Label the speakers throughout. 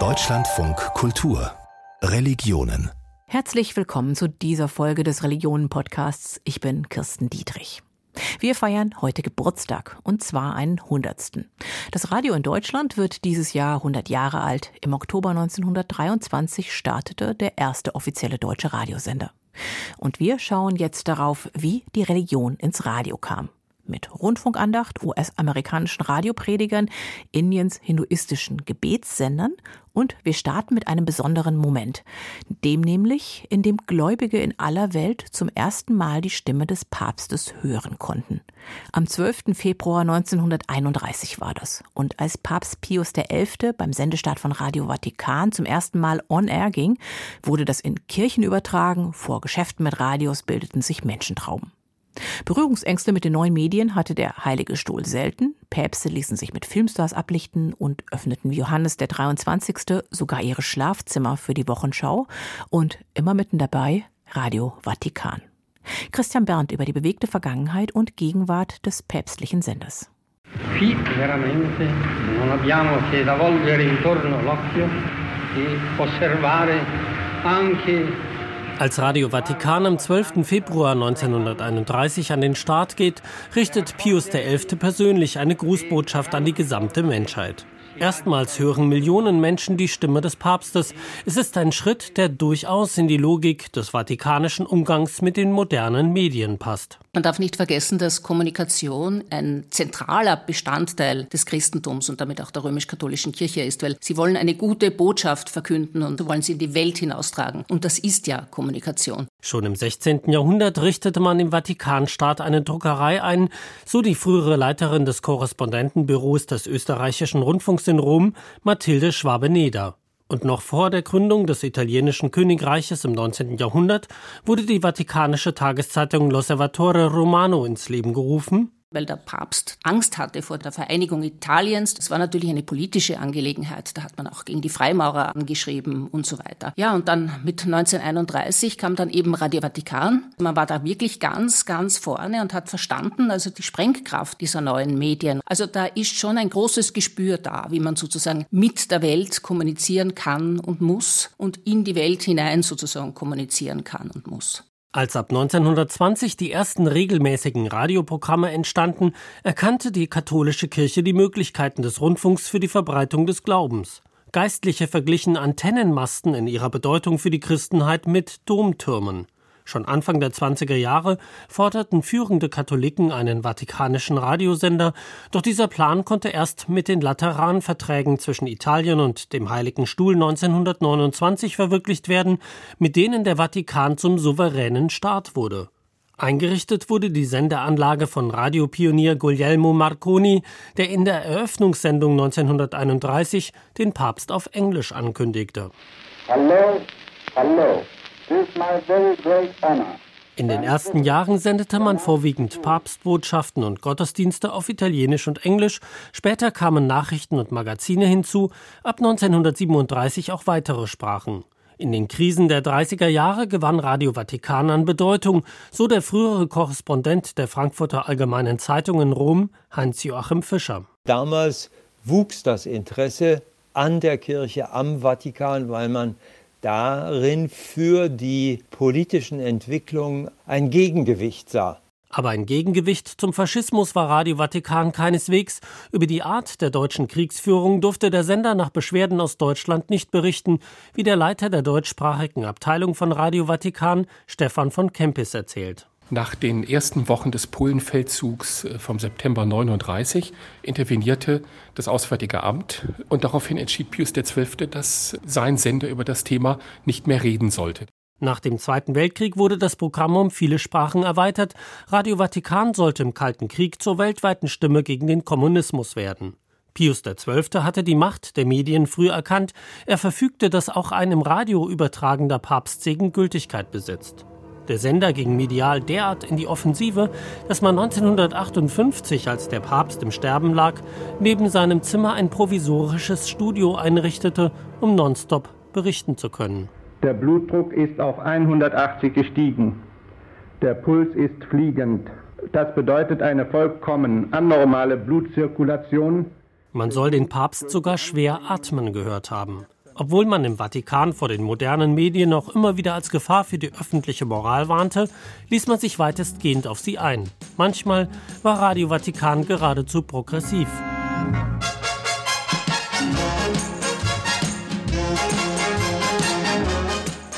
Speaker 1: Deutschlandfunk Kultur Religionen
Speaker 2: Herzlich willkommen zu dieser Folge des Religionen-Podcasts. Ich bin Kirsten Dietrich. Wir feiern heute Geburtstag und zwar einen Hundertsten. Das Radio in Deutschland wird dieses Jahr 100 Jahre alt. Im Oktober 1923 startete der erste offizielle deutsche Radiosender. Und wir schauen jetzt darauf, wie die Religion ins Radio kam mit Rundfunkandacht, US-amerikanischen Radiopredigern, Indiens hinduistischen Gebetssendern und wir starten mit einem besonderen Moment, dem nämlich, in dem Gläubige in aller Welt zum ersten Mal die Stimme des Papstes hören konnten. Am 12. Februar 1931 war das. Und als Papst Pius XI. beim Sendestart von Radio Vatikan zum ersten Mal on air ging, wurde das in Kirchen übertragen, vor Geschäften mit Radios bildeten sich Menschentrauben. Berührungsängste mit den neuen Medien hatte der Heilige Stuhl selten. Päpste ließen sich mit Filmstars ablichten und öffneten wie Johannes der 23. sogar ihre Schlafzimmer für die Wochenschau und immer mitten dabei Radio Vatikan. Christian Berndt über die bewegte Vergangenheit und Gegenwart des päpstlichen Senders. Qui veramente non abbiamo che da volgere intorno l'occhio e osservare
Speaker 3: anche als Radio Vatikan am 12. Februar 1931 an den Start geht, richtet Pius XI. persönlich eine Grußbotschaft an die gesamte Menschheit. Erstmals hören Millionen Menschen die Stimme des Papstes. Es ist ein Schritt, der durchaus in die Logik des vatikanischen Umgangs mit den modernen Medien passt.
Speaker 4: Man darf nicht vergessen, dass Kommunikation ein zentraler Bestandteil des Christentums und damit auch der römisch-katholischen Kirche ist, weil sie wollen eine gute Botschaft verkünden und wollen sie in die Welt hinaustragen. Und das ist ja Kommunikation.
Speaker 3: Schon im 16. Jahrhundert richtete man im Vatikanstaat eine Druckerei ein, so die frühere Leiterin des Korrespondentenbüros des österreichischen Rundfunks in Rom, Mathilde Schwabe-Neder. Und noch vor der Gründung des italienischen Königreiches im 19. Jahrhundert wurde die vatikanische Tageszeitung L'Osservatore Romano ins Leben gerufen
Speaker 4: weil der Papst Angst hatte vor der Vereinigung Italiens. Das war natürlich eine politische Angelegenheit. Da hat man auch gegen die Freimaurer angeschrieben und so weiter. Ja, und dann mit 1931 kam dann eben Radio Vatikan. Man war da wirklich ganz, ganz vorne und hat verstanden, also die Sprengkraft dieser neuen Medien. Also da ist schon ein großes Gespür da, wie man sozusagen mit der Welt kommunizieren kann und muss und in die Welt hinein sozusagen kommunizieren kann und muss.
Speaker 3: Als ab 1920 die ersten regelmäßigen Radioprogramme entstanden, erkannte die katholische Kirche die Möglichkeiten des Rundfunks für die Verbreitung des Glaubens. Geistliche verglichen Antennenmasten in ihrer Bedeutung für die Christenheit mit Domtürmen. Schon Anfang der 20er Jahre forderten führende Katholiken einen vatikanischen Radiosender, doch dieser Plan konnte erst mit den Lateranverträgen zwischen Italien und dem Heiligen Stuhl 1929 verwirklicht werden, mit denen der Vatikan zum souveränen Staat wurde. Eingerichtet wurde die Sendeanlage von Radiopionier Guglielmo Marconi, der in der Eröffnungssendung 1931 den Papst auf Englisch ankündigte. Hallo, hallo. In den ersten Jahren sendete man vorwiegend Papstbotschaften und Gottesdienste auf Italienisch und Englisch, später kamen Nachrichten und Magazine hinzu, ab 1937 auch weitere Sprachen. In den Krisen der 30er Jahre gewann Radio Vatikan an Bedeutung, so der frühere Korrespondent der Frankfurter Allgemeinen Zeitung in Rom, Heinz-Joachim Fischer.
Speaker 5: Damals wuchs das Interesse an der Kirche am Vatikan, weil man darin für die politischen Entwicklungen ein Gegengewicht sah.
Speaker 3: Aber ein Gegengewicht zum Faschismus war Radio Vatikan keineswegs. Über die Art der deutschen Kriegsführung durfte der Sender nach Beschwerden aus Deutschland nicht berichten, wie der Leiter der deutschsprachigen Abteilung von Radio Vatikan, Stefan von Kempis, erzählt.
Speaker 6: Nach den ersten Wochen des Polenfeldzugs äh, vom September 39 intervenierte das Auswärtige Amt und daraufhin entschied Pius XII., dass sein Sender über das Thema nicht mehr reden sollte.
Speaker 3: Nach dem Zweiten Weltkrieg wurde das Programm um viele Sprachen erweitert. Radio Vatikan sollte im Kalten Krieg zur weltweiten Stimme gegen den Kommunismus werden. Pius XII. hatte die Macht der Medien früh erkannt. Er verfügte, dass auch ein im Radio übertragender Papstsegen Gültigkeit besitzt. Der Sender ging medial derart in die Offensive, dass man 1958, als der Papst im Sterben lag, neben seinem Zimmer ein provisorisches Studio einrichtete, um nonstop berichten zu können.
Speaker 7: Der Blutdruck ist auf 180 gestiegen. Der Puls ist fliegend. Das bedeutet eine vollkommen anormale Blutzirkulation
Speaker 3: Man soll den Papst sogar schwer atmen gehört haben. Obwohl man im Vatikan vor den modernen Medien noch immer wieder als Gefahr für die öffentliche Moral warnte, ließ man sich weitestgehend auf sie ein. Manchmal war Radio Vatikan geradezu progressiv.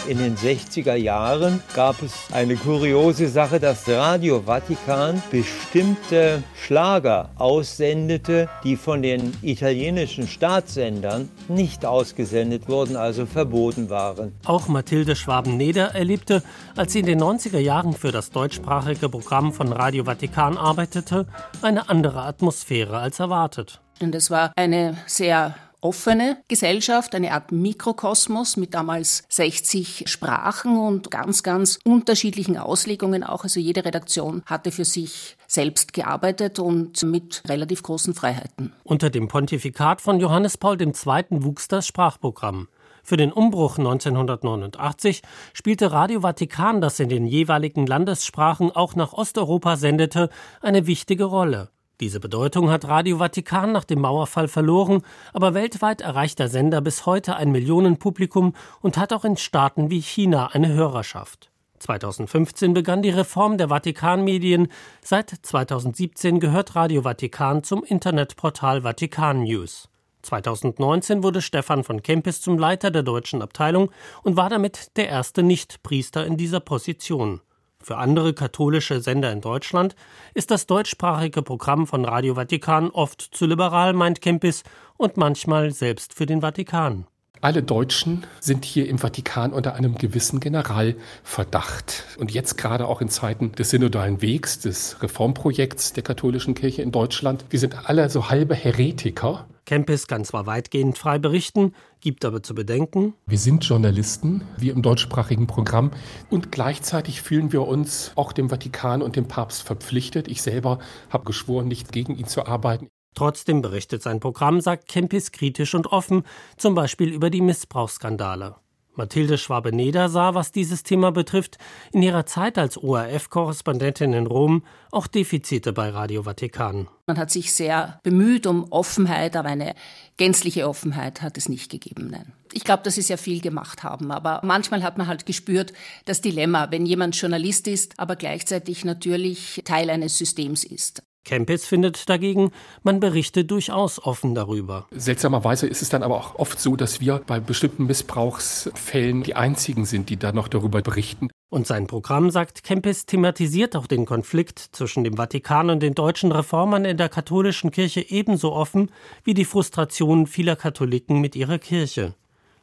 Speaker 5: In den 60er Jahren gab es eine kuriose Sache, dass Radio Vatikan bestimmte Schlager aussendete, die von den italienischen Staatssendern nicht ausgesendet wurden, also verboten waren.
Speaker 3: Auch Mathilde Schwaben-Neder erlebte, als sie in den 90er Jahren für das deutschsprachige Programm von Radio Vatikan arbeitete, eine andere Atmosphäre als erwartet.
Speaker 4: Und es war eine sehr offene Gesellschaft, eine Art Mikrokosmos mit damals 60 Sprachen und ganz, ganz unterschiedlichen Auslegungen auch. Also jede Redaktion hatte für sich selbst gearbeitet und mit relativ großen Freiheiten.
Speaker 3: Unter dem Pontifikat von Johannes Paul II. wuchs das Sprachprogramm. Für den Umbruch 1989 spielte Radio Vatikan, das in den jeweiligen Landessprachen auch nach Osteuropa sendete, eine wichtige Rolle. Diese Bedeutung hat Radio Vatikan nach dem Mauerfall verloren, aber weltweit erreicht der Sender bis heute ein Millionenpublikum und hat auch in Staaten wie China eine Hörerschaft. 2015 begann die Reform der Vatikanmedien. Seit 2017 gehört Radio Vatikan zum Internetportal Vatikan News. 2019 wurde Stefan von Kempis zum Leiter der deutschen Abteilung und war damit der erste Nichtpriester in dieser Position. Für andere katholische Sender in Deutschland ist das deutschsprachige Programm von Radio Vatikan oft zu liberal, meint Kempis, und manchmal selbst für den Vatikan.
Speaker 6: Alle Deutschen sind hier im Vatikan unter einem gewissen Generalverdacht. Und jetzt gerade auch in Zeiten des synodalen Wegs, des Reformprojekts der katholischen Kirche in Deutschland. Wir sind alle so halbe Heretiker.
Speaker 3: Kempis kann zwar weitgehend frei berichten, gibt aber zu bedenken.
Speaker 6: Wir sind Journalisten, wir im deutschsprachigen Programm. Und gleichzeitig fühlen wir uns auch dem Vatikan und dem Papst verpflichtet. Ich selber habe geschworen, nicht gegen ihn zu arbeiten.
Speaker 3: Trotzdem berichtet sein Programm, sagt Kempis kritisch und offen, zum Beispiel über die Missbrauchsskandale. Mathilde Schwabe-Neder sah, was dieses Thema betrifft, in ihrer Zeit als ORF-Korrespondentin in Rom auch Defizite bei Radio Vatikan.
Speaker 4: Man hat sich sehr bemüht um Offenheit, aber eine gänzliche Offenheit hat es nicht gegeben. Nein. Ich glaube, dass sie sehr viel gemacht haben, aber manchmal hat man halt gespürt, das Dilemma, wenn jemand Journalist ist, aber gleichzeitig natürlich Teil eines Systems ist.
Speaker 3: Kempis findet dagegen, man berichte durchaus offen darüber.
Speaker 6: Seltsamerweise ist es dann aber auch oft so, dass wir bei bestimmten Missbrauchsfällen die einzigen sind, die da noch darüber berichten.
Speaker 3: Und sein Programm, sagt Kempis, thematisiert auch den Konflikt zwischen dem Vatikan und den deutschen Reformern in der katholischen Kirche ebenso offen wie die Frustration vieler Katholiken mit ihrer Kirche.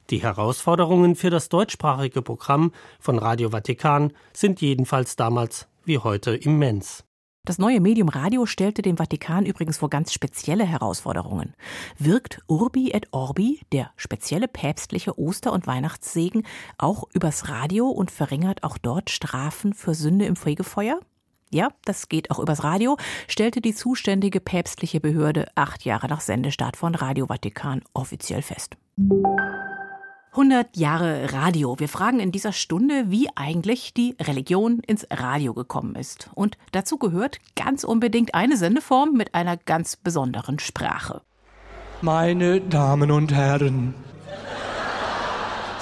Speaker 3: Die Herausforderungen für das deutschsprachige Programm von Radio Vatikan sind jedenfalls damals wie heute immens. Das neue Medium Radio stellte dem Vatikan übrigens vor ganz spezielle Herausforderungen. Wirkt Urbi et Orbi, der spezielle päpstliche Oster- und Weihnachtssegen, auch übers Radio und verringert auch dort Strafen für Sünde im Fegefeuer? Ja, das geht auch übers Radio, stellte die zuständige päpstliche Behörde acht Jahre nach Sendestart von Radio Vatikan offiziell fest. 100 Jahre Radio. Wir fragen in dieser Stunde, wie eigentlich die Religion ins Radio gekommen ist. Und dazu gehört ganz unbedingt eine Sendeform mit einer ganz besonderen Sprache.
Speaker 8: Meine Damen und Herren,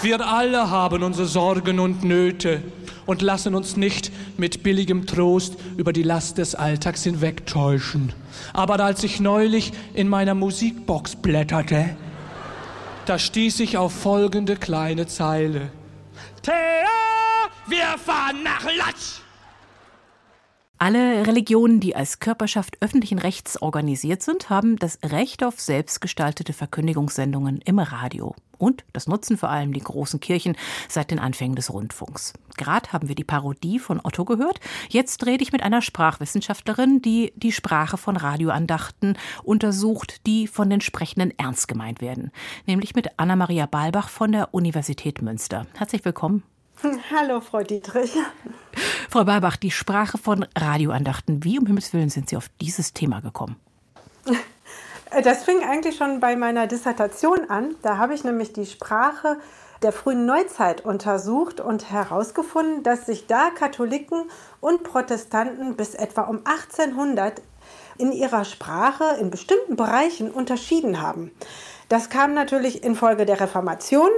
Speaker 8: wir alle haben unsere Sorgen und Nöte und lassen uns nicht mit billigem Trost über die Last des Alltags hinwegtäuschen. Aber als ich neulich in meiner Musikbox blätterte, da stieß ich auf folgende kleine Zeile. Thea, wir fahren nach Latsch!
Speaker 2: Alle Religionen, die als Körperschaft öffentlichen Rechts organisiert sind, haben das Recht auf selbstgestaltete Verkündigungssendungen im Radio. Und das nutzen vor allem die großen Kirchen seit den Anfängen des Rundfunks. Gerade haben wir die Parodie von Otto gehört. Jetzt rede ich mit einer Sprachwissenschaftlerin, die die Sprache von Radioandachten untersucht, die von den Sprechenden ernst gemeint werden. Nämlich mit Anna-Maria Balbach von der Universität Münster. Herzlich willkommen.
Speaker 9: Hallo, Frau Dietrich.
Speaker 2: Frau Balbach, die Sprache von Radioandachten. Wie um Himmels Willen sind Sie auf dieses Thema gekommen?
Speaker 9: Das fing eigentlich schon bei meiner Dissertation an. Da habe ich nämlich die Sprache der frühen Neuzeit untersucht und herausgefunden, dass sich da Katholiken und Protestanten bis etwa um 1800 in ihrer Sprache in bestimmten Bereichen unterschieden haben. Das kam natürlich infolge der Reformation.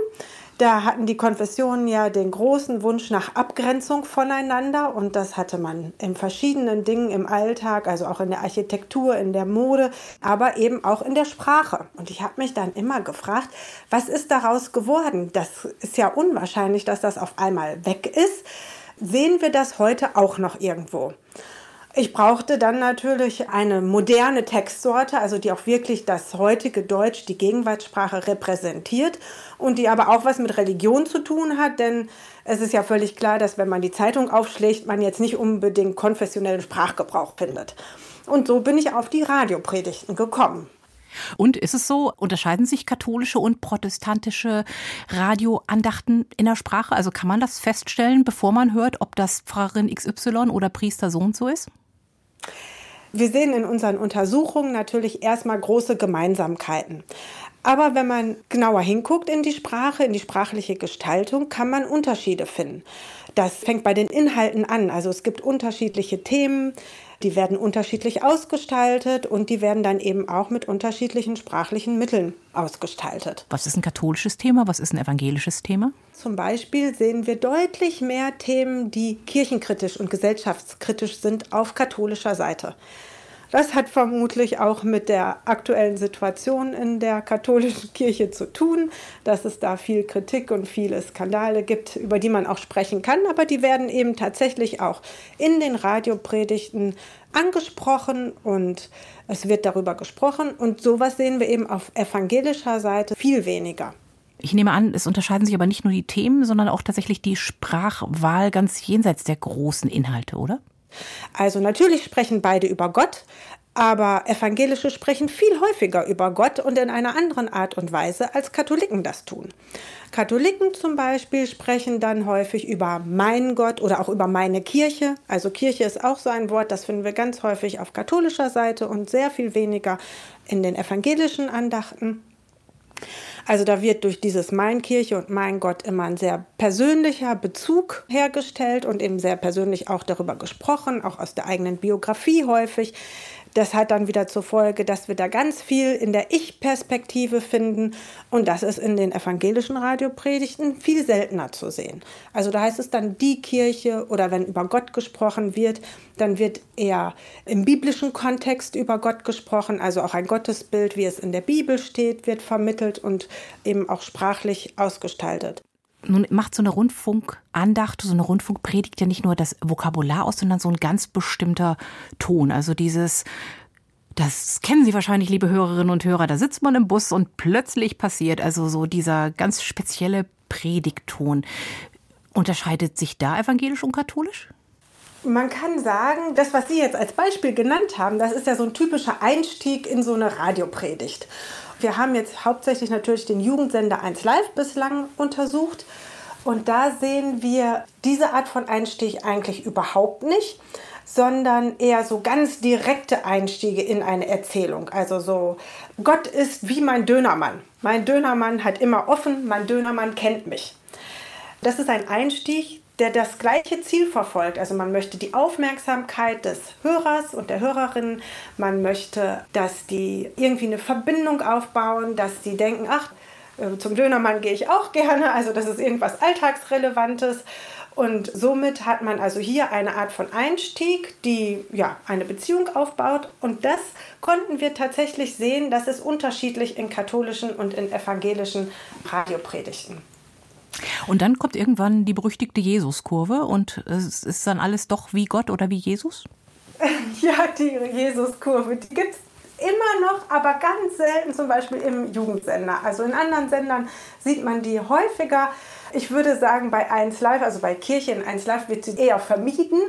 Speaker 9: Da hatten die Konfessionen ja den großen Wunsch nach Abgrenzung voneinander und das hatte man in verschiedenen Dingen im Alltag, also auch in der Architektur, in der Mode, aber eben auch in der Sprache. Und ich habe mich dann immer gefragt, was ist daraus geworden? Das ist ja unwahrscheinlich, dass das auf einmal weg ist. Sehen wir das heute auch noch irgendwo? Ich brauchte dann natürlich eine moderne Textsorte, also die auch wirklich das heutige Deutsch, die Gegenwartssprache repräsentiert und die aber auch was mit Religion zu tun hat, denn es ist ja völlig klar, dass wenn man die Zeitung aufschlägt, man jetzt nicht unbedingt konfessionellen Sprachgebrauch findet. Und so bin ich auf die Radiopredigten gekommen.
Speaker 2: Und ist es so, unterscheiden sich katholische und protestantische Radioandachten in der Sprache? Also kann man das feststellen, bevor man hört, ob das Pfarrerin XY oder Priester so und so ist?
Speaker 9: Wir sehen in unseren Untersuchungen natürlich erstmal große Gemeinsamkeiten. Aber wenn man genauer hinguckt in die Sprache, in die sprachliche Gestaltung, kann man Unterschiede finden. Das fängt bei den Inhalten an. Also es gibt unterschiedliche Themen, die werden unterschiedlich ausgestaltet und die werden dann eben auch mit unterschiedlichen sprachlichen Mitteln ausgestaltet.
Speaker 2: Was ist ein katholisches Thema? Was ist ein evangelisches Thema?
Speaker 9: Zum Beispiel sehen wir deutlich mehr Themen, die kirchenkritisch und gesellschaftskritisch sind auf katholischer Seite. Das hat vermutlich auch mit der aktuellen Situation in der katholischen Kirche zu tun, dass es da viel Kritik und viele Skandale gibt, über die man auch sprechen kann, aber die werden eben tatsächlich auch in den Radiopredigten angesprochen und es wird darüber gesprochen und sowas sehen wir eben auf evangelischer Seite viel weniger.
Speaker 2: Ich nehme an, es unterscheiden sich aber nicht nur die Themen, sondern auch tatsächlich die Sprachwahl ganz jenseits der großen Inhalte, oder?
Speaker 9: Also natürlich sprechen beide über Gott, aber Evangelische sprechen viel häufiger über Gott und in einer anderen Art und Weise, als Katholiken das tun. Katholiken zum Beispiel sprechen dann häufig über mein Gott oder auch über meine Kirche. Also Kirche ist auch so ein Wort, das finden wir ganz häufig auf katholischer Seite und sehr viel weniger in den evangelischen Andachten. Also da wird durch dieses Mein Kirche und Mein Gott immer ein sehr persönlicher Bezug hergestellt und eben sehr persönlich auch darüber gesprochen, auch aus der eigenen Biografie häufig. Das hat dann wieder zur Folge, dass wir da ganz viel in der Ich-Perspektive finden und das ist in den evangelischen Radiopredigten viel seltener zu sehen. Also da heißt es dann die Kirche oder wenn über Gott gesprochen wird, dann wird eher im biblischen Kontext über Gott gesprochen, also auch ein Gottesbild, wie es in der Bibel steht, wird vermittelt und eben auch sprachlich ausgestaltet.
Speaker 2: Nun macht so eine Rundfunkandacht, so eine Rundfunkpredigt ja nicht nur das Vokabular aus, sondern so ein ganz bestimmter Ton. Also dieses, das kennen Sie wahrscheinlich, liebe Hörerinnen und Hörer, da sitzt man im Bus und plötzlich passiert also so dieser ganz spezielle Predigtton. Unterscheidet sich da evangelisch und katholisch?
Speaker 9: Man kann sagen, das, was Sie jetzt als Beispiel genannt haben, das ist ja so ein typischer Einstieg in so eine Radiopredigt. Wir haben jetzt hauptsächlich natürlich den Jugendsender 1 Live bislang untersucht. Und da sehen wir diese Art von Einstieg eigentlich überhaupt nicht, sondern eher so ganz direkte Einstiege in eine Erzählung. Also so, Gott ist wie mein Dönermann. Mein Dönermann hat immer offen, mein Dönermann kennt mich. Das ist ein Einstieg, der das gleiche Ziel verfolgt. Also man möchte die Aufmerksamkeit des Hörers und der Hörerin, man möchte, dass die irgendwie eine Verbindung aufbauen, dass die denken, ach, äh, zum Dönermann gehe ich auch gerne, also das ist irgendwas Alltagsrelevantes. Und somit hat man also hier eine Art von Einstieg, die ja eine Beziehung aufbaut. Und das konnten wir tatsächlich sehen, das ist unterschiedlich in katholischen und in evangelischen Radiopredigten.
Speaker 2: Und dann kommt irgendwann die berüchtigte Jesuskurve und es ist dann alles doch wie Gott oder wie Jesus?
Speaker 9: Ja, die Jesuskurve, die gibt es immer noch, aber ganz selten zum Beispiel im Jugendsender. Also in anderen Sendern sieht man die häufiger. Ich würde sagen, bei 1 Live, also bei Kirche in 1 Live wird sie eher vermieden.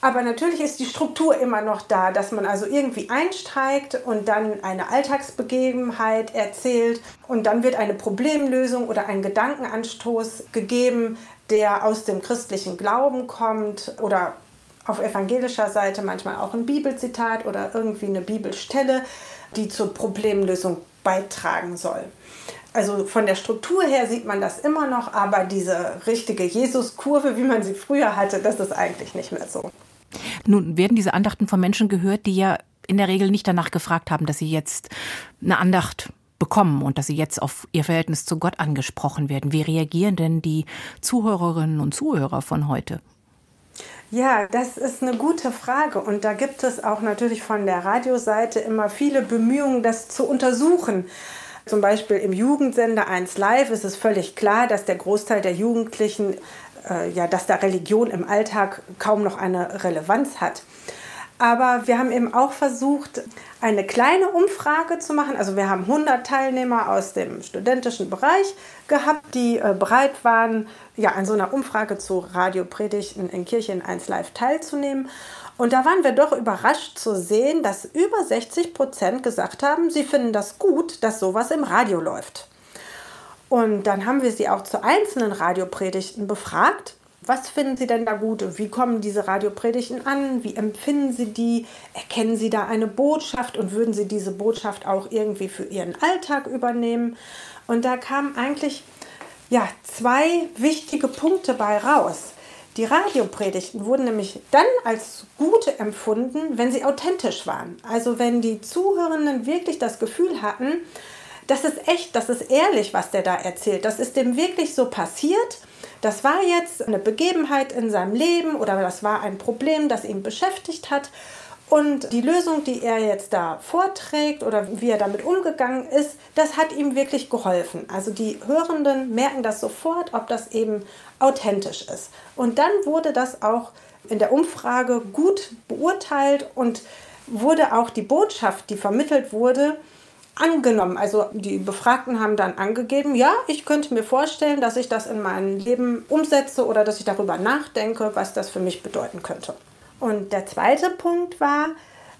Speaker 9: Aber natürlich ist die Struktur immer noch da, dass man also irgendwie einsteigt und dann eine Alltagsbegebenheit erzählt und dann wird eine Problemlösung oder ein Gedankenanstoß gegeben, der aus dem christlichen Glauben kommt oder auf evangelischer Seite manchmal auch ein Bibelzitat oder irgendwie eine Bibelstelle, die zur Problemlösung beitragen soll. Also von der Struktur her sieht man das immer noch, aber diese richtige Jesus-Kurve, wie man sie früher hatte, das ist eigentlich nicht mehr so.
Speaker 2: Nun werden diese Andachten von Menschen gehört, die ja in der Regel nicht danach gefragt haben, dass sie jetzt eine Andacht bekommen und dass sie jetzt auf ihr Verhältnis zu Gott angesprochen werden. Wie reagieren denn die Zuhörerinnen und Zuhörer von heute?
Speaker 9: Ja, das ist eine gute Frage. Und da gibt es auch natürlich von der Radioseite immer viele Bemühungen, das zu untersuchen. Zum Beispiel im Jugendsender 1 Live ist es völlig klar, dass der Großteil der Jugendlichen, äh, ja, dass da Religion im Alltag kaum noch eine Relevanz hat. Aber wir haben eben auch versucht, eine kleine Umfrage zu machen. Also wir haben 100 Teilnehmer aus dem studentischen Bereich gehabt, die äh, bereit waren, ja, an so einer Umfrage zu Radiopredigten in Kirchen 1 Live teilzunehmen. Und da waren wir doch überrascht zu sehen, dass über 60 Prozent gesagt haben, sie finden das gut, dass sowas im Radio läuft. Und dann haben wir sie auch zu einzelnen Radiopredigten befragt was finden Sie denn da gut? Wie kommen diese Radiopredigten an? Wie empfinden Sie die? Erkennen Sie da eine Botschaft und würden Sie diese Botschaft auch irgendwie für Ihren Alltag übernehmen? Und da kamen eigentlich ja, zwei wichtige Punkte bei raus. Die Radiopredigten wurden nämlich dann als gute empfunden, wenn sie authentisch waren. Also wenn die Zuhörenden wirklich das Gefühl hatten, das ist echt, das ist ehrlich, was der da erzählt. Das ist dem wirklich so passiert das war jetzt eine Begebenheit in seinem Leben oder das war ein Problem, das ihn beschäftigt hat. Und die Lösung, die er jetzt da vorträgt oder wie er damit umgegangen ist, das hat ihm wirklich geholfen. Also die Hörenden merken das sofort, ob das eben authentisch ist. Und dann wurde das auch in der Umfrage gut beurteilt und wurde auch die Botschaft, die vermittelt wurde, angenommen. Also die Befragten haben dann angegeben, ja, ich könnte mir vorstellen, dass ich das in meinem Leben umsetze oder dass ich darüber nachdenke, was das für mich bedeuten könnte. Und der zweite Punkt war,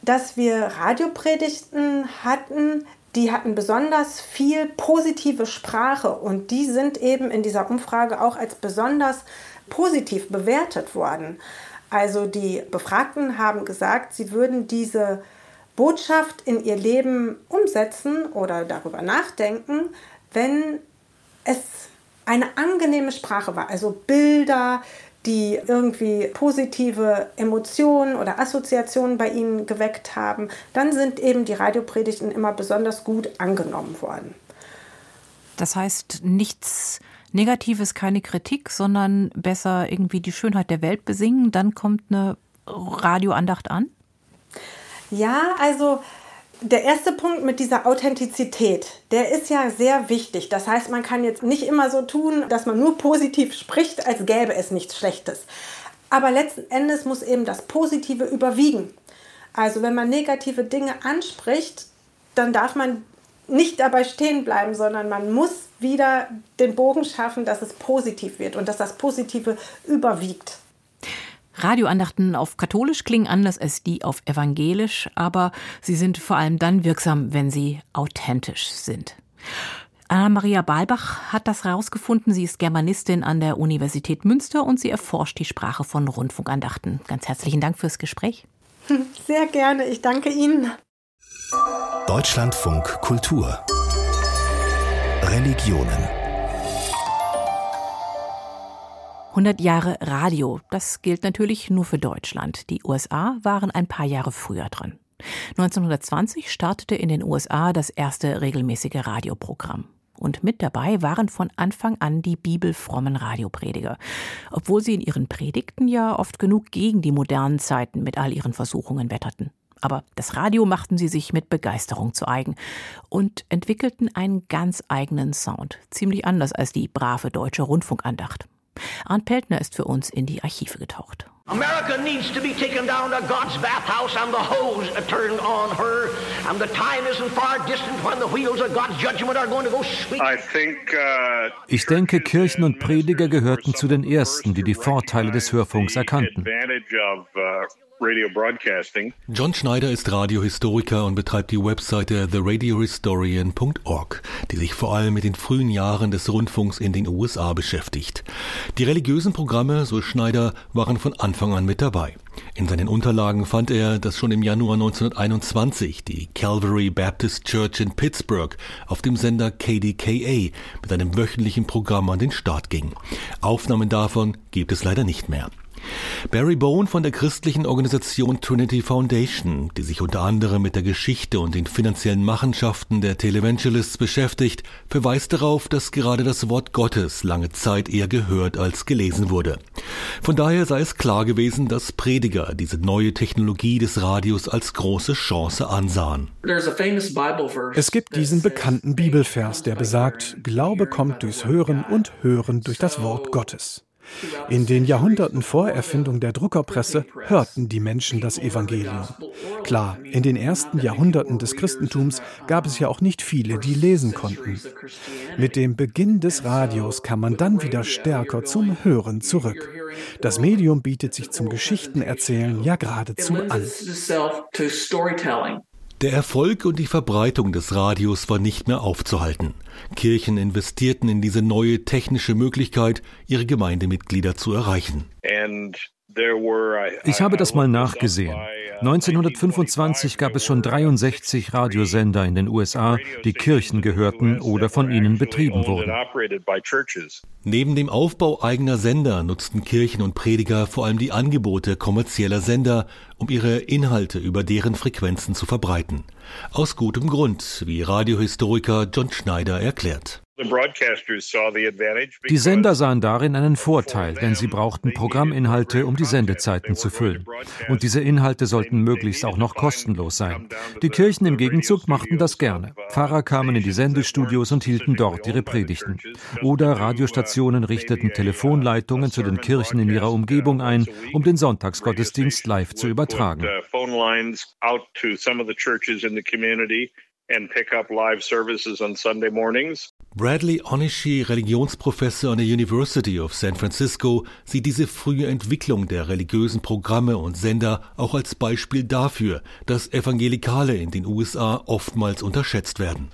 Speaker 9: dass wir Radiopredigten hatten, die hatten besonders viel positive Sprache und die sind eben in dieser Umfrage auch als besonders positiv bewertet worden. Also die Befragten haben gesagt, sie würden diese Botschaft in ihr Leben umsetzen oder darüber nachdenken, wenn es eine angenehme Sprache war, also Bilder, die irgendwie positive Emotionen oder Assoziationen bei ihnen geweckt haben, dann sind eben die Radiopredigten immer besonders gut angenommen worden.
Speaker 2: Das heißt, nichts Negatives, keine Kritik, sondern besser irgendwie die Schönheit der Welt besingen, dann kommt eine Radioandacht an?
Speaker 9: Ja, also der erste Punkt mit dieser Authentizität, der ist ja sehr wichtig. Das heißt, man kann jetzt nicht immer so tun, dass man nur positiv spricht, als gäbe es nichts Schlechtes. Aber letzten Endes muss eben das Positive überwiegen. Also wenn man negative Dinge anspricht, dann darf man nicht dabei stehen bleiben, sondern man muss wieder den Bogen schaffen, dass es positiv wird und dass das Positive überwiegt.
Speaker 2: Radioandachten auf katholisch klingen anders als die auf evangelisch, aber sie sind vor allem dann wirksam, wenn sie authentisch sind. Anna-Maria Balbach hat das herausgefunden. Sie ist Germanistin an der Universität Münster und sie erforscht die Sprache von Rundfunkandachten. Ganz herzlichen Dank fürs Gespräch.
Speaker 9: Sehr gerne, ich danke Ihnen.
Speaker 1: Deutschlandfunk Kultur Religionen
Speaker 2: 100 Jahre Radio, das gilt natürlich nur für Deutschland. Die USA waren ein paar Jahre früher dran. 1920 startete in den USA das erste regelmäßige Radioprogramm. Und mit dabei waren von Anfang an die bibelfrommen Radioprediger, obwohl sie in ihren Predigten ja oft genug gegen die modernen Zeiten mit all ihren Versuchungen wetterten. Aber das Radio machten sie sich mit Begeisterung zu eigen und entwickelten einen ganz eigenen Sound, ziemlich anders als die brave deutsche Rundfunkandacht. Arndt Peltner ist für uns in die Archive getaucht. America needs to be taken down to God's bathhouse and the hose turned on her. And the time isn't far distant when the wheels of God's judgment are going to go sweep.
Speaker 10: Uh, ich denke, Kirchen und Prediger gehörten zu den ersten, die die Vorteile des Hörfunks erkannten.
Speaker 11: John Schneider ist Radiohistoriker und betreibt die Webseite theradiohistorian.org, die sich vor allem mit den frühen Jahren des Rundfunks in den USA beschäftigt. Die religiösen Programme, so Schneider, waren von Anfang an mit dabei. In seinen Unterlagen fand er, dass schon im Januar 1921 die Calvary Baptist Church in Pittsburgh auf dem Sender KDKA mit einem wöchentlichen Programm an den Start ging. Aufnahmen davon gibt es leider nicht mehr. Barry Bone von der christlichen Organisation Trinity Foundation, die sich unter anderem mit der Geschichte und den finanziellen Machenschaften der Televangelists beschäftigt, verweist darauf, dass gerade das Wort Gottes lange Zeit eher gehört als gelesen wurde. Von daher sei es klar gewesen, dass Prediger diese neue Technologie des Radios als große Chance ansahen.
Speaker 12: Es gibt diesen bekannten Bibelvers, der besagt, Glaube kommt durchs Hören und Hören durch das Wort Gottes. In den Jahrhunderten vor Erfindung der Druckerpresse hörten die Menschen das Evangelium. Klar, in den ersten Jahrhunderten des Christentums gab es ja auch nicht viele, die lesen konnten. Mit dem Beginn des Radios kam man dann wieder stärker zum Hören zurück. Das Medium bietet sich zum Geschichtenerzählen ja geradezu an.
Speaker 11: Der Erfolg und die Verbreitung des Radios war nicht mehr aufzuhalten. Kirchen investierten in diese neue technische Möglichkeit, ihre Gemeindemitglieder zu erreichen.
Speaker 10: Ich habe das mal nachgesehen. 1925 gab es schon 63 Radiosender in den USA, die Kirchen gehörten oder von ihnen betrieben wurden.
Speaker 11: Neben dem Aufbau eigener Sender nutzten Kirchen und Prediger vor allem die Angebote kommerzieller Sender, um ihre Inhalte über deren Frequenzen zu verbreiten. Aus gutem Grund, wie Radiohistoriker John Schneider erklärt.
Speaker 10: Die Sender sahen darin einen Vorteil, denn sie brauchten Programminhalte, um die Sendezeiten zu füllen. Und diese Inhalte sollten möglichst auch noch kostenlos sein. Die Kirchen im Gegenzug machten das gerne. Pfarrer kamen in die Sendestudios und hielten dort ihre Predigten. Oder Radiostationen richteten Telefonleitungen zu den Kirchen in ihrer Umgebung ein, um den Sonntagsgottesdienst live zu übertragen
Speaker 11: and pick up live services on Sunday mornings. Bradley Onishi, Religionsprofessor an der University of San Francisco, sieht diese frühe Entwicklung der religiösen Programme und Sender auch als Beispiel dafür, dass Evangelikale in den USA oftmals unterschätzt werden.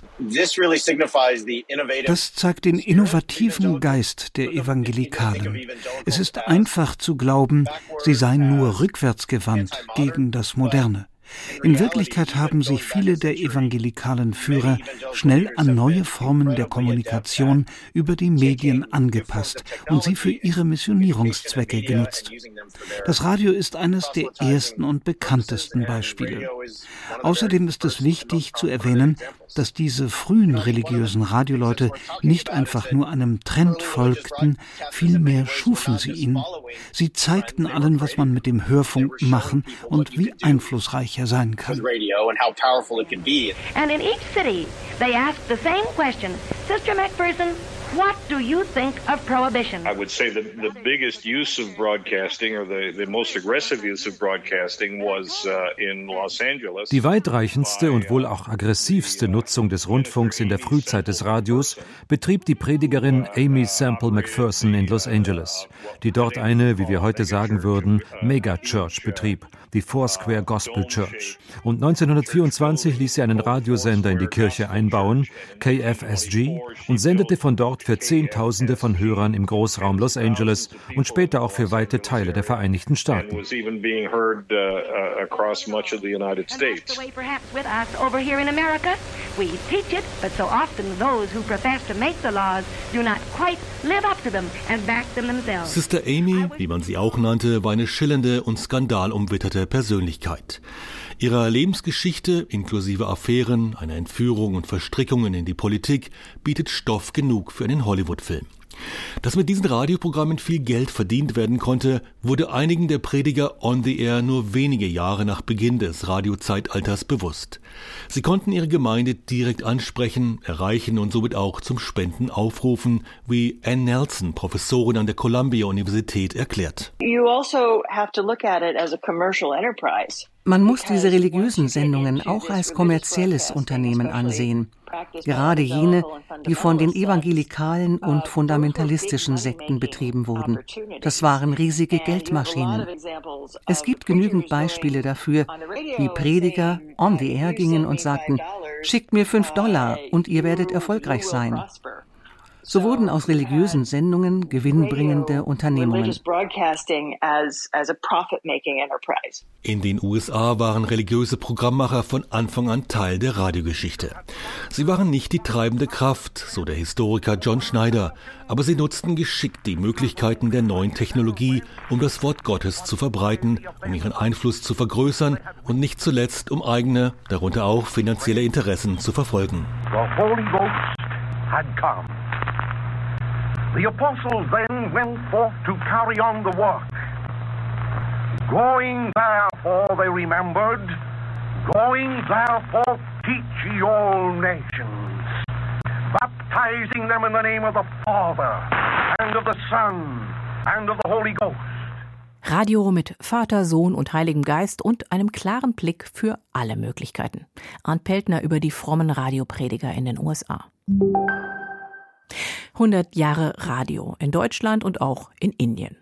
Speaker 13: Das zeigt den innovativen Geist der Evangelikalen. Es ist einfach zu glauben, sie seien nur rückwärtsgewandt gegen das Moderne. In Wirklichkeit haben sich viele der evangelikalen Führer schnell an neue Formen der Kommunikation über die Medien angepasst und sie für ihre Missionierungszwecke genutzt. Das Radio ist eines der ersten und bekanntesten Beispiele. Außerdem ist es wichtig zu erwähnen, dass diese frühen religiösen Radioleute nicht einfach nur einem Trend folgten, vielmehr schufen sie ihn. Sie zeigten allen, was man mit dem Hörfunk machen und wie einflussreich er sein kann. And in each city, they asked the same question. Sister McPherson, What do you think of prohibition? I would say the, the biggest use of broadcasting or the, the most aggressive use of broadcasting was uh, in Los Angeles.
Speaker 10: Die weitreichendste und wohl auch aggressivste Nutzung des Rundfunks in der Frühzeit des Radios betrieb die Predigerin Amy Sample McPherson in Los Angeles, die dort eine, wie wir heute sagen würden, Megachurch betrieb, die Foursquare Gospel Church. Und 1924 ließ sie einen Radiosender in die Kirche einbauen, KFSG, und sendete von dort für Zehntausende von Hörern im Großraum Los Angeles und später auch für weite Teile der Vereinigten Staaten.
Speaker 11: Sister Amy, wie man sie auch nannte, war eine schillernde und skandalumwitterte Persönlichkeit. Ihrer Lebensgeschichte inklusive Affären, einer Entführung und Verstrickungen in die Politik bietet Stoff genug für einen Hollywood-Film. Dass mit diesen Radioprogrammen viel Geld verdient werden konnte, wurde einigen der Prediger on the air nur wenige Jahre nach Beginn des Radiozeitalters bewusst. Sie konnten ihre Gemeinde direkt ansprechen, erreichen und somit auch zum Spenden aufrufen, wie Ann Nelson, Professorin an der Columbia Universität, erklärt. You also have to look at it as a commercial
Speaker 14: enterprise. Man muss diese religiösen Sendungen auch als kommerzielles Unternehmen ansehen. Gerade jene, die von den evangelikalen und fundamentalistischen Sekten betrieben wurden. Das waren riesige Geldmaschinen. Es gibt genügend Beispiele dafür, wie Prediger on the air gingen und sagten, schickt mir fünf Dollar und ihr werdet erfolgreich sein. So wurden aus religiösen Sendungen gewinnbringende Unternehmungen.
Speaker 11: In den USA waren religiöse Programmmacher von Anfang an Teil der Radiogeschichte. Sie waren nicht die treibende Kraft, so der Historiker John Schneider, aber sie nutzten geschickt die Möglichkeiten der neuen Technologie, um das Wort Gottes zu verbreiten, um ihren Einfluss zu vergrößern und nicht zuletzt um eigene, darunter auch finanzielle Interessen zu verfolgen. The Holy Ghost had come. The apostles then went forth to carry on the work. Going therefore, they remembered, going therefore, teach ye all nations, baptizing them in the name of the Father, and of the Son, and of the Holy Ghost.
Speaker 2: Radio mit Vater, Sohn und Heiligem Geist und einem klaren Blick für alle Möglichkeiten. Arndt Peltner über die frommen Radioprediger in den USA. 100 Jahre Radio in Deutschland und auch in Indien.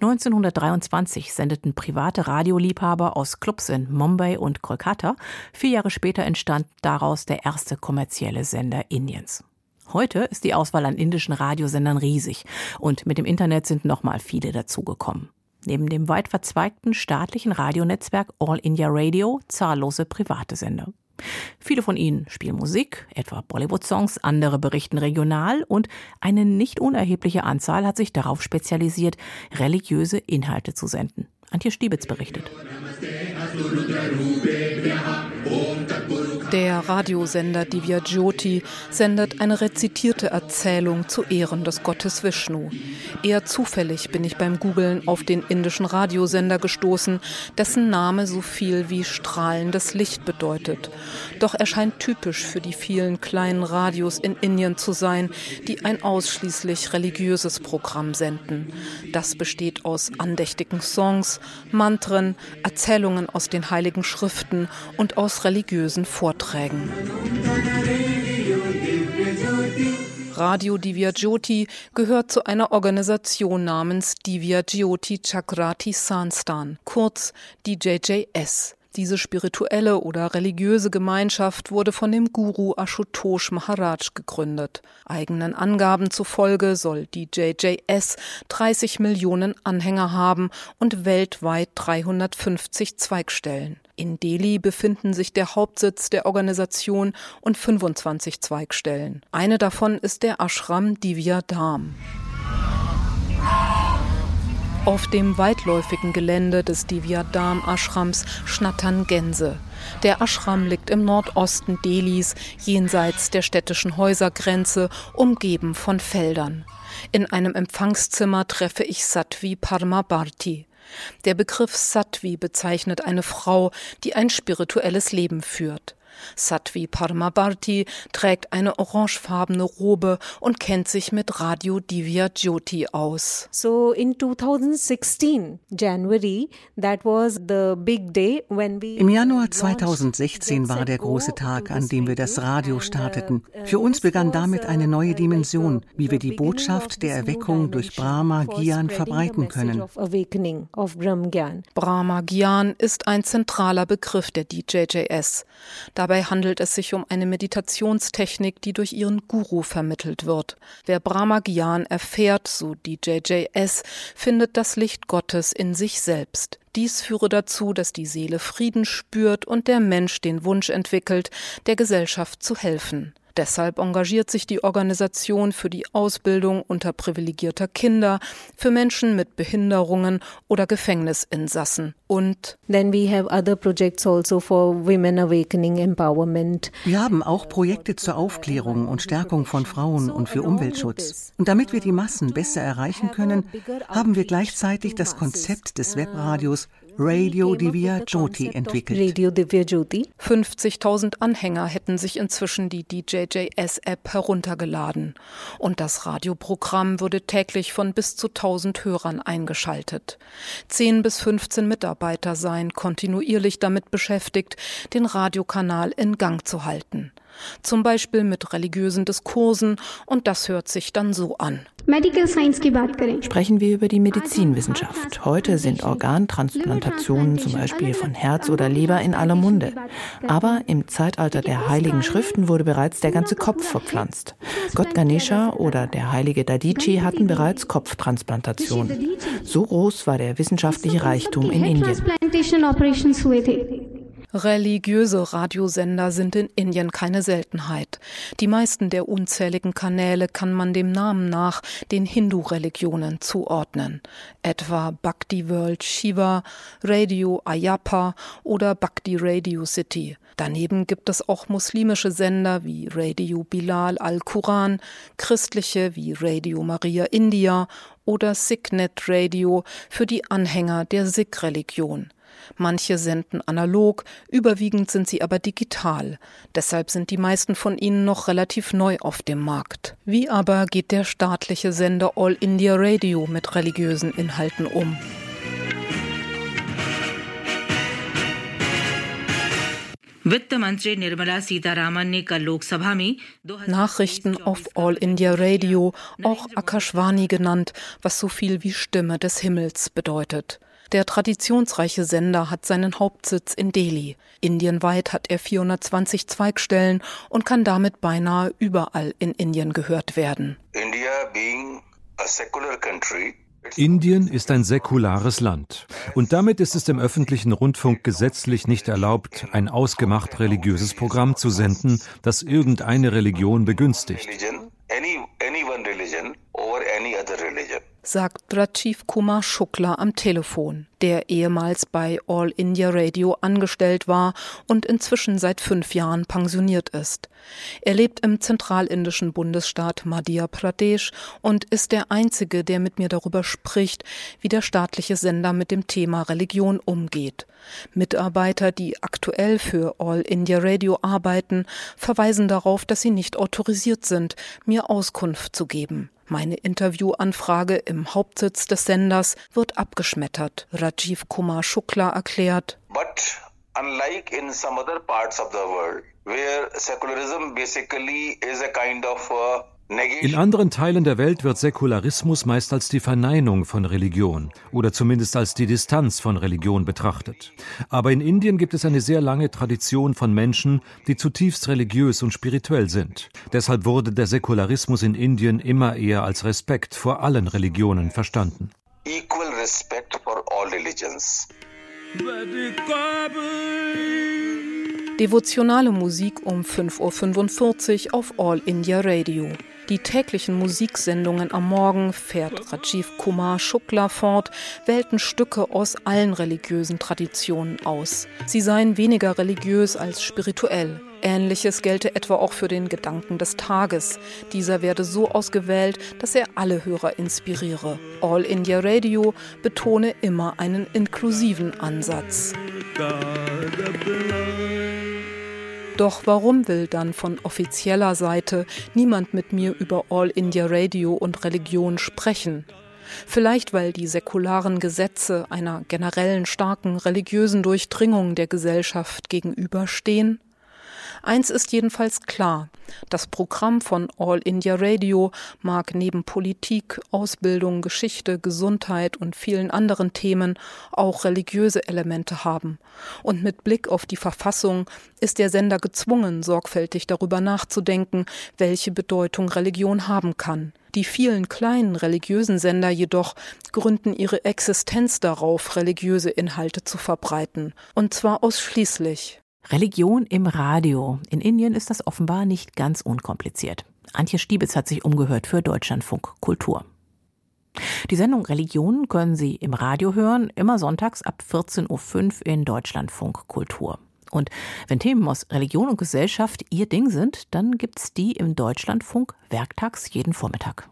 Speaker 2: 1923 sendeten private Radioliebhaber aus Clubs in Mumbai und Kolkata. Vier Jahre später entstand daraus der erste kommerzielle Sender Indiens. Heute ist die Auswahl an indischen Radiosendern riesig und mit dem Internet sind noch mal viele dazugekommen. Neben dem weit verzweigten staatlichen Radionetzwerk All India Radio zahllose private Sender. Viele von ihnen spielen Musik, etwa Bollywood-Songs, andere berichten regional und eine nicht unerhebliche Anzahl hat sich darauf spezialisiert, religiöse Inhalte zu senden. Antje Stiebitz berichtet.
Speaker 15: Der Radiosender Divya Jyoti sendet eine rezitierte Erzählung zu Ehren des Gottes Vishnu. Eher zufällig bin ich beim Googlen auf den indischen Radiosender gestoßen, dessen Name so viel wie strahlendes Licht bedeutet. Doch er scheint typisch für die vielen kleinen Radios in Indien zu sein, die ein ausschließlich religiöses Programm senden. Das besteht aus andächtigen Songs, Mantren, Erzählungen aus den heiligen Schriften und aus religiösen Vorträgen. Vorträgen. Radio Divya Jyoti gehört zu einer Organisation namens Divya Jyoti Chakrati Sanstan, kurz DJJS. Diese spirituelle oder religiöse Gemeinschaft wurde von dem Guru Ashutosh Maharaj gegründet. Eigenen Angaben zufolge soll die JJS 30 Millionen Anhänger haben und weltweit 350 Zweigstellen. In Delhi befinden sich der Hauptsitz der Organisation und 25 Zweigstellen. Eine davon ist der Ashram Divya Dham. Auf dem weitläufigen Gelände des Divyadam Ashrams schnattern Gänse. Der Ashram liegt im Nordosten Delis, jenseits der städtischen Häusergrenze, umgeben von Feldern. In einem Empfangszimmer treffe ich Satvi Parmabharti. Der Begriff Sattvi bezeichnet eine Frau, die ein spirituelles Leben führt. Sattvi Parmabharti trägt eine orangefarbene Robe und kennt sich mit Radio Divya Jyoti aus.
Speaker 16: So in 2016 January that was the big day when we
Speaker 14: Im Januar 2016 war der große Tag, an dem wir das Radio starteten. Für uns begann damit eine neue Dimension, wie wir die Botschaft der Erweckung durch Brahma Gyan verbreiten können.
Speaker 15: Brahma Gyan ist ein zentraler Begriff der DJJS. Dabei Dabei handelt es sich um eine Meditationstechnik, die durch ihren Guru vermittelt wird. Wer Brahma Gyan erfährt, so die JJS, findet das Licht Gottes in sich selbst. Dies führe dazu, dass die Seele Frieden spürt und der Mensch den Wunsch entwickelt, der Gesellschaft zu helfen. Deshalb engagiert sich die Organisation für die Ausbildung unterprivilegierter Kinder, für Menschen mit Behinderungen oder Gefängnisinsassen und
Speaker 16: Then we have other projects also for women awakening empowerment.
Speaker 14: Wir haben auch Projekte zur Aufklärung und Stärkung von Frauen und für Umweltschutz. Und damit wir die Massen besser erreichen können, haben wir gleichzeitig das Konzept des Webradios Radio Divya Jyoti entwickelt.
Speaker 16: Radio Divya Jyoti.
Speaker 15: 50.000 Anhänger hätten sich inzwischen die DJJS-App heruntergeladen. Und das Radioprogramm würde täglich von bis zu 1000 Hörern eingeschaltet. 10 bis 15 Mitarbeiter seien kontinuierlich damit beschäftigt, den Radiokanal in Gang zu halten. Zum Beispiel mit religiösen Diskursen und das hört sich dann so an.
Speaker 2: Sprechen wir über die Medizinwissenschaft. Heute sind Organtransplantationen zum Beispiel von Herz oder Leber in aller Munde. Aber im Zeitalter der heiligen Schriften wurde bereits der ganze Kopf verpflanzt. Gott Ganesha oder der heilige Dadichi hatten bereits Kopftransplantationen. So groß war der wissenschaftliche Reichtum in Indien.
Speaker 15: Religiöse Radiosender sind in Indien keine Seltenheit. Die meisten der unzähligen Kanäle kann man dem Namen nach den Hindu-Religionen zuordnen, etwa Bhakti World Shiva, Radio Ayappa oder Bhakti Radio City. Daneben gibt es auch muslimische Sender wie Radio Bilal al-Quran, christliche wie Radio Maria India oder Sikhnet Radio für die Anhänger der Sikh-Religion. Manche senden analog, überwiegend sind sie aber digital. Deshalb sind die meisten von ihnen noch relativ neu auf dem Markt. Wie aber geht der staatliche Sender All India Radio mit religiösen Inhalten um? Nachrichten auf All India Radio, auch Akashvani genannt, was so viel wie Stimme des Himmels bedeutet. Der traditionsreiche Sender hat seinen Hauptsitz in Delhi. Indienweit hat er 420 Zweigstellen und kann damit beinahe überall in Indien gehört werden.
Speaker 10: Indien ist ein säkulares Land und damit ist es dem öffentlichen Rundfunk gesetzlich nicht erlaubt, ein ausgemacht religiöses Programm zu senden, das irgendeine Religion begünstigt
Speaker 15: sagt Rajiv Kumar Shukla am Telefon, der ehemals bei All India Radio angestellt war und inzwischen seit fünf Jahren pensioniert ist. Er lebt im zentralindischen Bundesstaat Madhya Pradesh und ist der Einzige, der mit mir darüber spricht, wie der staatliche Sender mit dem Thema Religion umgeht. Mitarbeiter, die aktuell für All India Radio arbeiten, verweisen darauf, dass sie nicht autorisiert sind, mir Auskunft zu geben. Meine Interviewanfrage im Hauptsitz des Senders wird abgeschmettert. Rajiv Kumar Shukla erklärt.
Speaker 17: But unlike in some other parts of the world, where secularism basically is a kind of uh,
Speaker 10: in anderen Teilen der Welt wird Säkularismus meist als die Verneinung von Religion oder zumindest als die Distanz von Religion betrachtet. Aber in Indien gibt es eine sehr lange Tradition von Menschen, die zutiefst religiös und spirituell sind. Deshalb wurde der Säkularismus in Indien immer eher als Respekt vor allen Religionen verstanden.
Speaker 17: Equal respect for all religions.
Speaker 15: Devotionale Musik um 5.45 Uhr auf All India Radio. Die täglichen Musiksendungen am Morgen fährt Rajiv Kumar Shukla fort, wählten Stücke aus allen religiösen Traditionen aus. Sie seien weniger religiös als spirituell. Ähnliches gelte etwa auch für den Gedanken des Tages. Dieser werde so ausgewählt, dass er alle Hörer inspiriere. All India Radio betone immer einen inklusiven Ansatz. Doch warum will dann von offizieller Seite niemand mit mir über All India Radio und Religion sprechen? Vielleicht weil die säkularen Gesetze einer generellen starken religiösen Durchdringung der Gesellschaft gegenüberstehen? Eins ist jedenfalls klar. Das Programm von All India Radio mag neben Politik, Ausbildung, Geschichte, Gesundheit und vielen anderen Themen auch religiöse Elemente haben. Und mit Blick auf die Verfassung ist der Sender gezwungen, sorgfältig darüber nachzudenken, welche Bedeutung Religion haben kann. Die vielen kleinen religiösen Sender jedoch gründen ihre Existenz darauf, religiöse Inhalte zu verbreiten. Und zwar ausschließlich.
Speaker 2: Religion im Radio. In Indien ist das offenbar nicht ganz unkompliziert. Antje Stiebitz hat sich umgehört für Deutschlandfunk Kultur. Die Sendung Religion können Sie im Radio hören, immer sonntags ab 14.05 Uhr in Deutschlandfunk Kultur. Und wenn Themen aus Religion und Gesellschaft Ihr Ding sind, dann gibt's die im Deutschlandfunk werktags jeden Vormittag.